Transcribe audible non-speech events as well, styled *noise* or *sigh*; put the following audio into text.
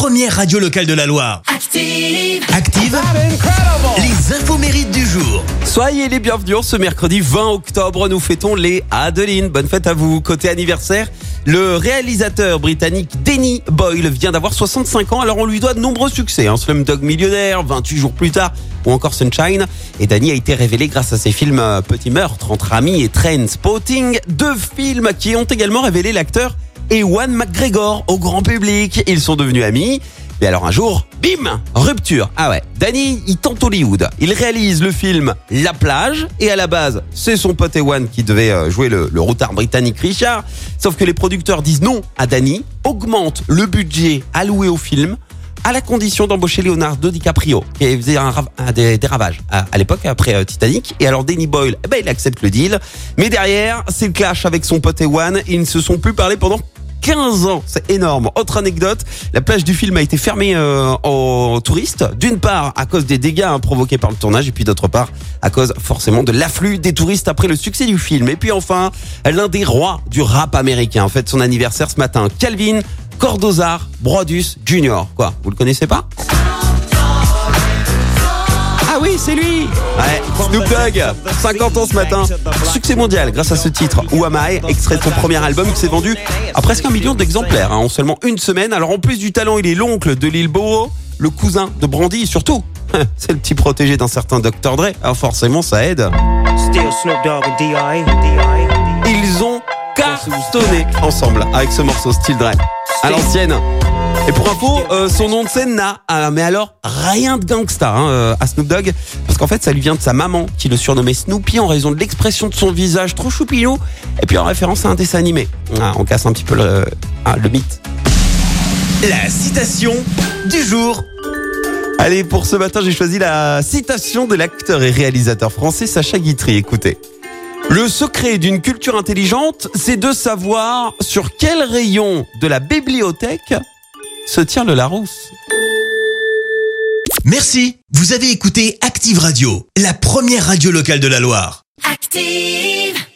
première radio locale de la Loire. Active. Active, les infos mérites du jour. Soyez les bienvenus ce mercredi 20 octobre. Nous fêtons les Adeline. Bonne fête à vous. Côté anniversaire, le réalisateur britannique Danny Boyle vient d'avoir 65 ans. Alors on lui doit de nombreux succès. Un Slumdog Millionnaire, 28 jours plus tard ou encore Sunshine. Et Danny a été révélé grâce à ses films euh, Petit meurtre entre amis et Train Spotting. Deux films qui ont également révélé l'acteur Ewan McGregor au grand public. Ils sont devenus amis. Mais alors un jour, bim, rupture. Ah ouais, Danny, il tente Hollywood. Il réalise le film La plage et à la base, c'est son pote Ewan qui devait euh, jouer le, le routard britannique Richard. Sauf que les producteurs disent non à Danny, augmentent le budget alloué au film à la condition d'embaucher Leonardo DiCaprio, qui faisait un des, ravages à, à l'époque après euh, Titanic. Et alors Danny Boyle, eh ben, il accepte le deal. Mais derrière, c'est le clash avec son pote Ewan. Ils ne se sont plus parlé pendant 15 ans, c'est énorme. Autre anecdote, la plage du film a été fermée euh, aux touristes, d'une part à cause des dégâts hein, provoqués par le tournage, et puis d'autre part à cause forcément de l'afflux des touristes après le succès du film. Et puis enfin, l'un des rois du rap américain, en fait son anniversaire ce matin, Calvin Cordozar Brodus Jr. Quoi, vous le connaissez pas? Ah oui, c'est lui Ouais, Snoop Dogg, 50 ans ce matin. Succès mondial grâce à ce titre, Who Am I, extrait de son premier album qui s'est vendu à presque un million d'exemplaires hein, en seulement une semaine. Alors en plus du talent, il est l'oncle de Lil Bowo, le cousin de Brandy et surtout, *laughs* c'est le petit protégé d'un certain Dr. Dre. Alors forcément, ça aide. Ils ont cartonné ensemble avec ce morceau Still Dre à l'ancienne. Et pour info, euh, son nom de scène n'a, ah, mais alors rien de gangsta hein, euh, à Snoop Dogg, parce qu'en fait ça lui vient de sa maman qui le surnommait Snoopy en raison de l'expression de son visage trop choupinou, et puis en référence à un dessin animé. Ah, on casse un petit peu le, ah, le mythe. La citation du jour. Allez, pour ce matin, j'ai choisi la citation de l'acteur et réalisateur français Sacha Guitry. Écoutez. Le secret d'une culture intelligente, c'est de savoir sur quel rayon de la bibliothèque se tient le Larousse. Merci, vous avez écouté Active Radio, la première radio locale de la Loire. Active.